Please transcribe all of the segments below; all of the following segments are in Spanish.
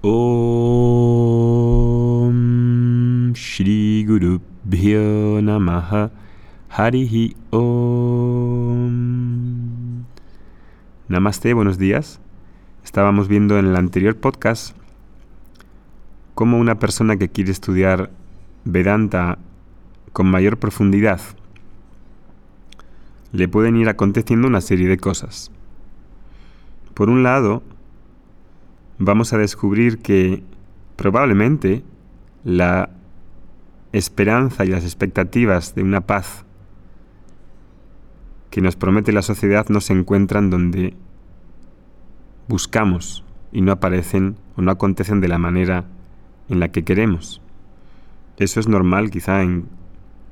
Om Shri Guru Bhyo Namaha Harihi Om Namaste, buenos días. Estábamos viendo en el anterior podcast cómo una persona que quiere estudiar Vedanta con mayor profundidad le pueden ir aconteciendo una serie de cosas. Por un lado, vamos a descubrir que probablemente la esperanza y las expectativas de una paz que nos promete la sociedad no se encuentran donde buscamos y no aparecen o no acontecen de la manera en la que queremos. Eso es normal quizá en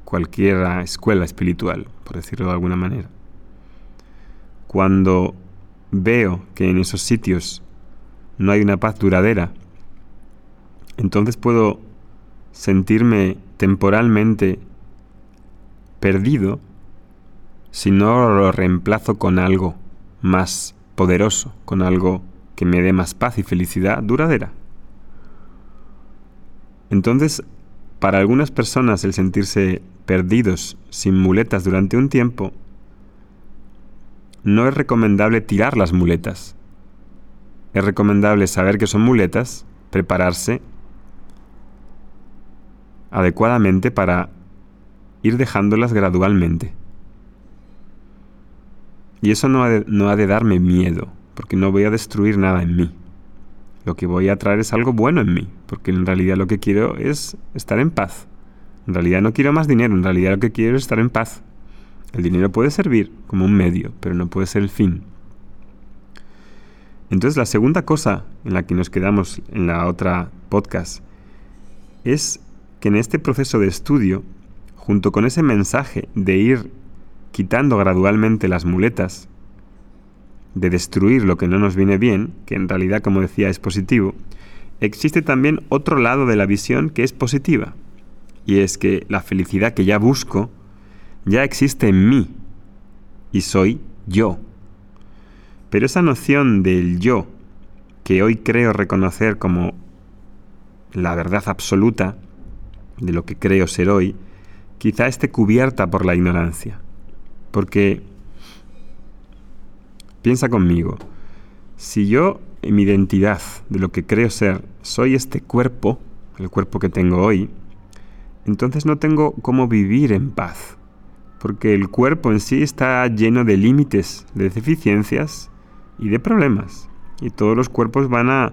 cualquier escuela espiritual, por decirlo de alguna manera. Cuando veo que en esos sitios no hay una paz duradera, entonces puedo sentirme temporalmente perdido si no lo reemplazo con algo más poderoso, con algo que me dé más paz y felicidad duradera. Entonces, para algunas personas el sentirse perdidos sin muletas durante un tiempo, no es recomendable tirar las muletas, es recomendable saber que son muletas, prepararse adecuadamente para ir dejándolas gradualmente. Y eso no ha, de, no ha de darme miedo, porque no voy a destruir nada en mí. Lo que voy a traer es algo bueno en mí, porque en realidad lo que quiero es estar en paz. En realidad no quiero más dinero, en realidad lo que quiero es estar en paz. El dinero puede servir como un medio, pero no puede ser el fin. Entonces la segunda cosa en la que nos quedamos en la otra podcast es que en este proceso de estudio, junto con ese mensaje de ir quitando gradualmente las muletas, de destruir lo que no nos viene bien, que en realidad, como decía, es positivo, existe también otro lado de la visión que es positiva, y es que la felicidad que ya busco ya existe en mí, y soy yo. Pero esa noción del yo, que hoy creo reconocer como la verdad absoluta de lo que creo ser hoy, quizá esté cubierta por la ignorancia. Porque, piensa conmigo, si yo en mi identidad de lo que creo ser soy este cuerpo, el cuerpo que tengo hoy, entonces no tengo cómo vivir en paz, porque el cuerpo en sí está lleno de límites, de deficiencias y de problemas. Y todos los cuerpos van a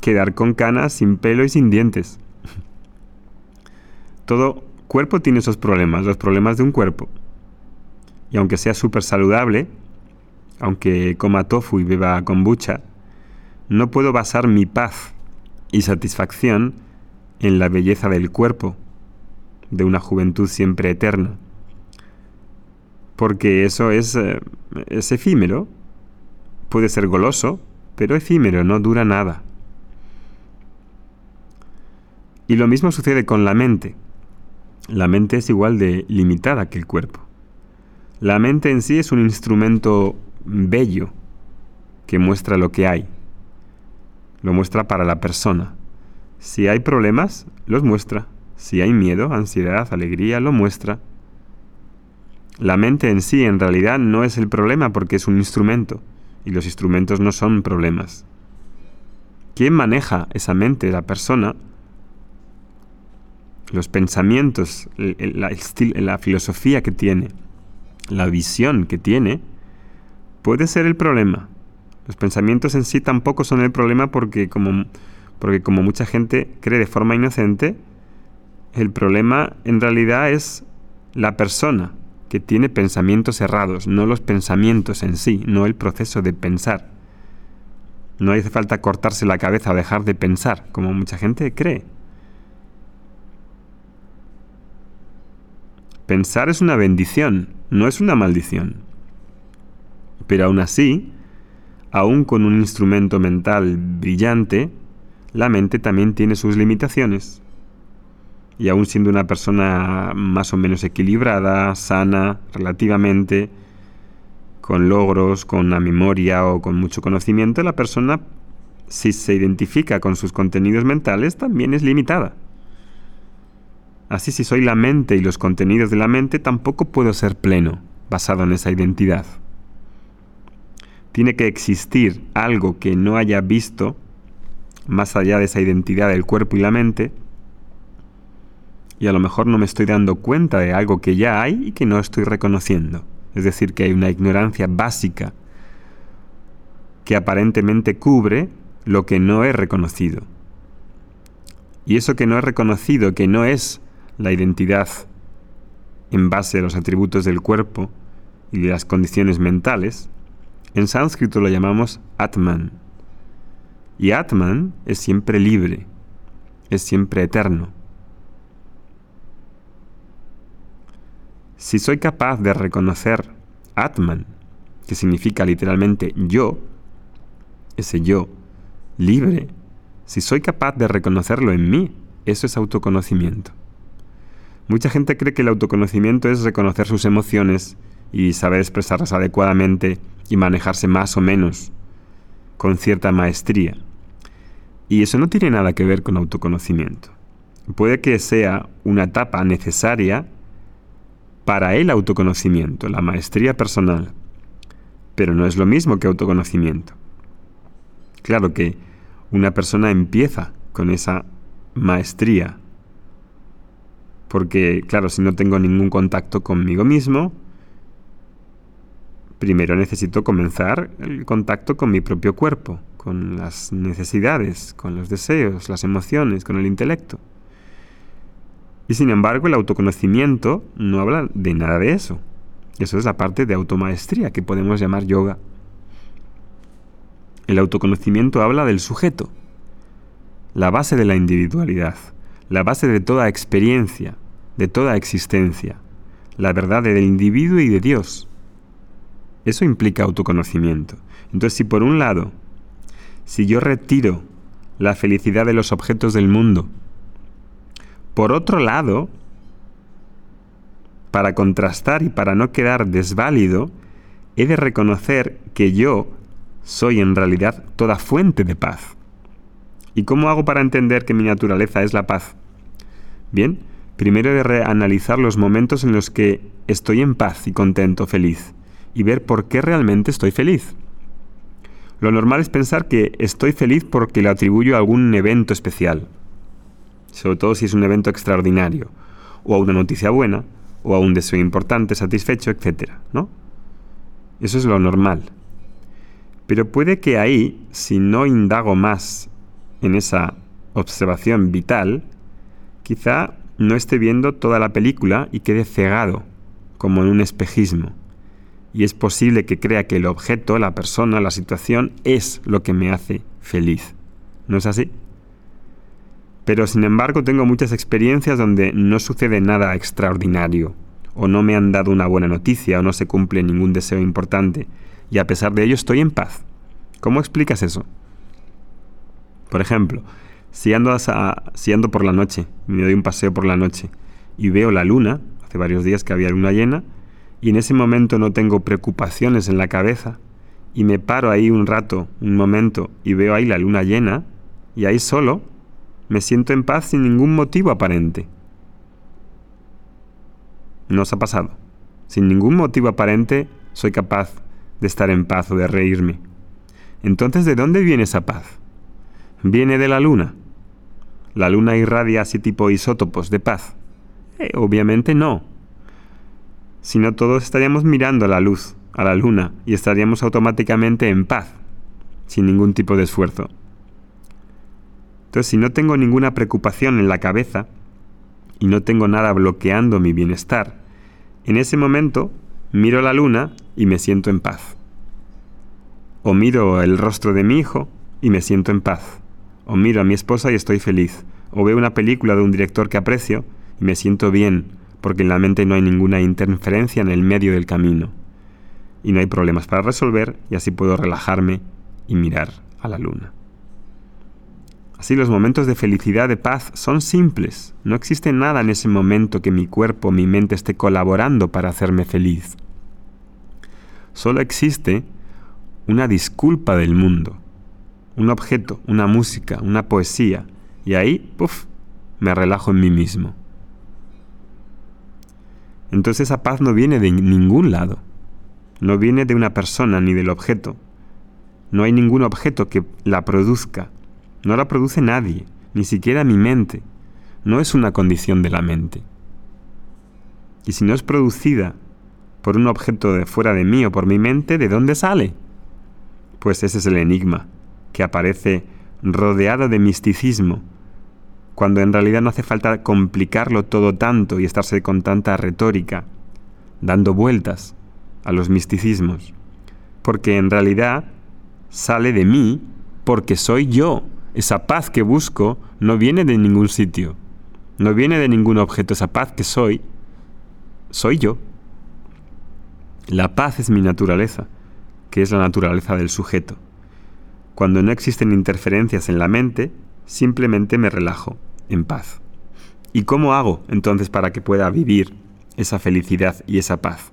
quedar con canas, sin pelo y sin dientes. Todo cuerpo tiene esos problemas, los problemas de un cuerpo. Y aunque sea súper saludable, aunque coma tofu y beba kombucha, no puedo basar mi paz y satisfacción en la belleza del cuerpo, de una juventud siempre eterna. Porque eso es, eh, es efímero, puede ser goloso, pero efímero, no dura nada. Y lo mismo sucede con la mente. La mente es igual de limitada que el cuerpo. La mente en sí es un instrumento bello que muestra lo que hay. Lo muestra para la persona. Si hay problemas, los muestra. Si hay miedo, ansiedad, alegría, lo muestra. La mente en sí en realidad no es el problema porque es un instrumento y los instrumentos no son problemas. ¿Quién maneja esa mente? La persona. Los pensamientos, la, la filosofía que tiene, la visión que tiene, puede ser el problema. Los pensamientos en sí tampoco son el problema porque como, porque como mucha gente cree de forma inocente, el problema en realidad es la persona, que tiene pensamientos errados, no los pensamientos en sí, no el proceso de pensar. No hace falta cortarse la cabeza o dejar de pensar, como mucha gente cree. Pensar es una bendición, no es una maldición. Pero aún así, aún con un instrumento mental brillante, la mente también tiene sus limitaciones y aún siendo una persona más o menos equilibrada, sana, relativamente, con logros, con una memoria o con mucho conocimiento, la persona si se identifica con sus contenidos mentales, también es limitada. Así si soy la mente y los contenidos de la mente, tampoco puedo ser pleno, basado en esa identidad. Tiene que existir algo que no haya visto, más allá de esa identidad del cuerpo y la mente, y a lo mejor no me estoy dando cuenta de algo que ya hay y que no estoy reconociendo. Es decir, que hay una ignorancia básica que aparentemente cubre lo que no he reconocido. Y eso que no he reconocido, que no es la identidad en base a los atributos del cuerpo y de las condiciones mentales, en sánscrito lo llamamos Atman. Y Atman es siempre libre, es siempre eterno. Si soy capaz de reconocer Atman, que significa literalmente yo, ese yo libre, si soy capaz de reconocerlo en mí, eso es autoconocimiento. Mucha gente cree que el autoconocimiento es reconocer sus emociones y saber expresarlas adecuadamente y manejarse más o menos con cierta maestría. Y eso no tiene nada que ver con autoconocimiento. Puede que sea una etapa necesaria para el autoconocimiento, la maestría personal, pero no es lo mismo que autoconocimiento. Claro que una persona empieza con esa maestría, porque claro, si no tengo ningún contacto conmigo mismo, primero necesito comenzar el contacto con mi propio cuerpo, con las necesidades, con los deseos, las emociones, con el intelecto. Y sin embargo, el autoconocimiento no habla de nada de eso. Eso es la parte de automaestría que podemos llamar yoga. El autoconocimiento habla del sujeto, la base de la individualidad, la base de toda experiencia, de toda existencia, la verdad del individuo y de Dios. Eso implica autoconocimiento. Entonces, si por un lado, si yo retiro la felicidad de los objetos del mundo, por otro lado, para contrastar y para no quedar desválido, he de reconocer que yo soy en realidad toda fuente de paz. ¿Y cómo hago para entender que mi naturaleza es la paz? Bien, primero he de reanalizar los momentos en los que estoy en paz y contento, feliz, y ver por qué realmente estoy feliz. Lo normal es pensar que estoy feliz porque le atribuyo a algún evento especial, sobre todo si es un evento extraordinario, o a una noticia buena, o a un deseo importante, satisfecho, etc. ¿no? Eso es lo normal. Pero puede que ahí, si no indago más en esa observación vital, quizá no esté viendo toda la película y quede cegado, como en un espejismo. Y es posible que crea que el objeto, la persona, la situación es lo que me hace feliz. ¿No es así? Pero sin embargo tengo muchas experiencias donde no sucede nada extraordinario, o no me han dado una buena noticia, o no se cumple ningún deseo importante, y a pesar de ello estoy en paz. ¿Cómo explicas eso? Por ejemplo, si ando, por la noche, me doy un paseo por la noche, y veo la luna, hace varios días que había luna llena, y en ese momento no tengo preocupaciones en la cabeza, y me paro ahí un rato, un momento, y veo ahí la luna llena, y ahí solo, me siento en paz sin ningún motivo aparente. ¿No os ha pasado? Sin ningún motivo aparente soy capaz de estar en paz o de reírme. Entonces, ¿de dónde viene esa paz? ¿Viene de la luna? ¿La luna irradia así tipo isótopos de paz? Eh, obviamente no. Si no, todos estaríamos mirando a la luz, a la luna, y estaríamos automáticamente en paz, sin ningún tipo de esfuerzo. Entonces, si no tengo ninguna preocupación en la cabeza y no tengo nada bloqueando mi bienestar, en ese momento miro la luna y me siento en paz. O miro el rostro de mi hijo y me siento en paz. O miro a mi esposa y estoy feliz. O veo una película de un director que aprecio y me siento bien, porque en la mente no hay ninguna interferencia en el medio del camino. Y no hay problemas para resolver y así puedo relajarme y mirar a la luna. Así los momentos de felicidad, de paz, son simples. No existe nada en ese momento que mi cuerpo, mi mente esté colaborando para hacerme feliz. Solo existe una disculpa del mundo, un objeto, una música, una poesía, y ahí, puff, me relajo en mí mismo. Entonces esa paz no viene de ningún lado, no viene de una persona ni del objeto. No hay ningún objeto que la produzca, no la produce nadie, ni siquiera mi mente. No es una condición de la mente. Y si no es producida por un objeto de fuera de mí o por mi mente, ¿de dónde sale? Pues ese es el enigma, que aparece rodeado de misticismo, cuando en realidad no hace falta complicarlo todo tanto y estarse con tanta retórica, dando vueltas a los misticismos, porque en realidad sale de mí porque soy yo. Esa paz que busco no viene de ningún sitio, no viene de ningún objeto, esa paz que soy, soy yo. La paz es mi naturaleza, que es la naturaleza del sujeto. Cuando no existen interferencias en la mente, simplemente me relajo, en paz. ¿Y cómo hago entonces para que pueda vivir esa felicidad y esa paz?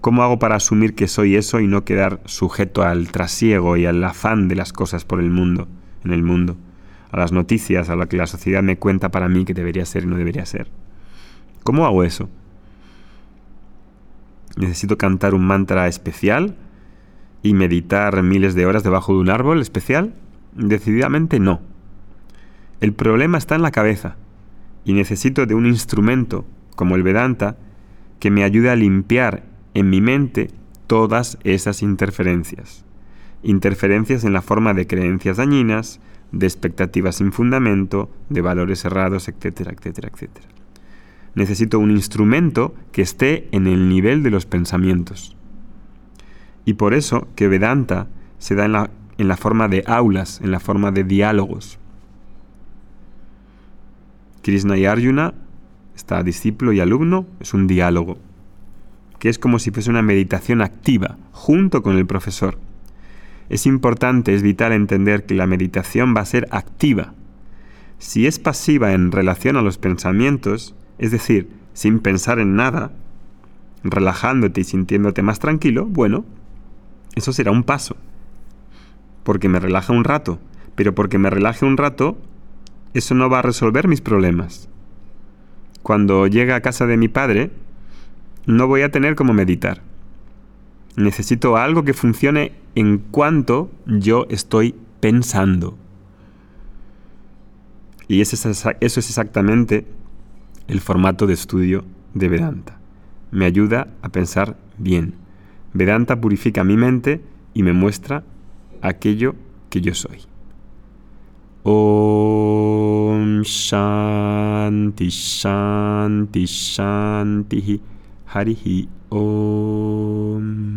¿Cómo hago para asumir que soy eso y no quedar sujeto al trasiego y al afán de las cosas por el mundo, en el mundo, a las noticias, a lo que la sociedad me cuenta para mí que debería ser y no debería ser? ¿Cómo hago eso? ¿Necesito cantar un mantra especial y meditar miles de horas debajo de un árbol especial? Decididamente no. El problema está en la cabeza y necesito de un instrumento como el Vedanta que me ayude a limpiar en mi mente todas esas interferencias. Interferencias en la forma de creencias dañinas, de expectativas sin fundamento, de valores errados, etcétera, etcétera, etcétera necesito un instrumento que esté en el nivel de los pensamientos. Y por eso que Vedanta se da en la, en la forma de aulas, en la forma de diálogos. Krishna y Arjuna, está discípulo y alumno, es un diálogo, que es como si fuese una meditación activa, junto con el profesor. Es importante, es vital entender que la meditación va a ser activa. Si es pasiva en relación a los pensamientos, es decir, sin pensar en nada, relajándote y sintiéndote más tranquilo, bueno, eso será un paso. Porque me relaja un rato, pero porque me relaje un rato, eso no va a resolver mis problemas. Cuando llegue a casa de mi padre, no voy a tener como meditar. Necesito algo que funcione en cuanto yo estoy pensando. Y eso es, exactamente el formato de estudio de Vedanta. Me ayuda a pensar bien. Vedanta purifica mi mente y me muestra aquello que yo soy. Om Shanti Shanti Shanti Harihi Om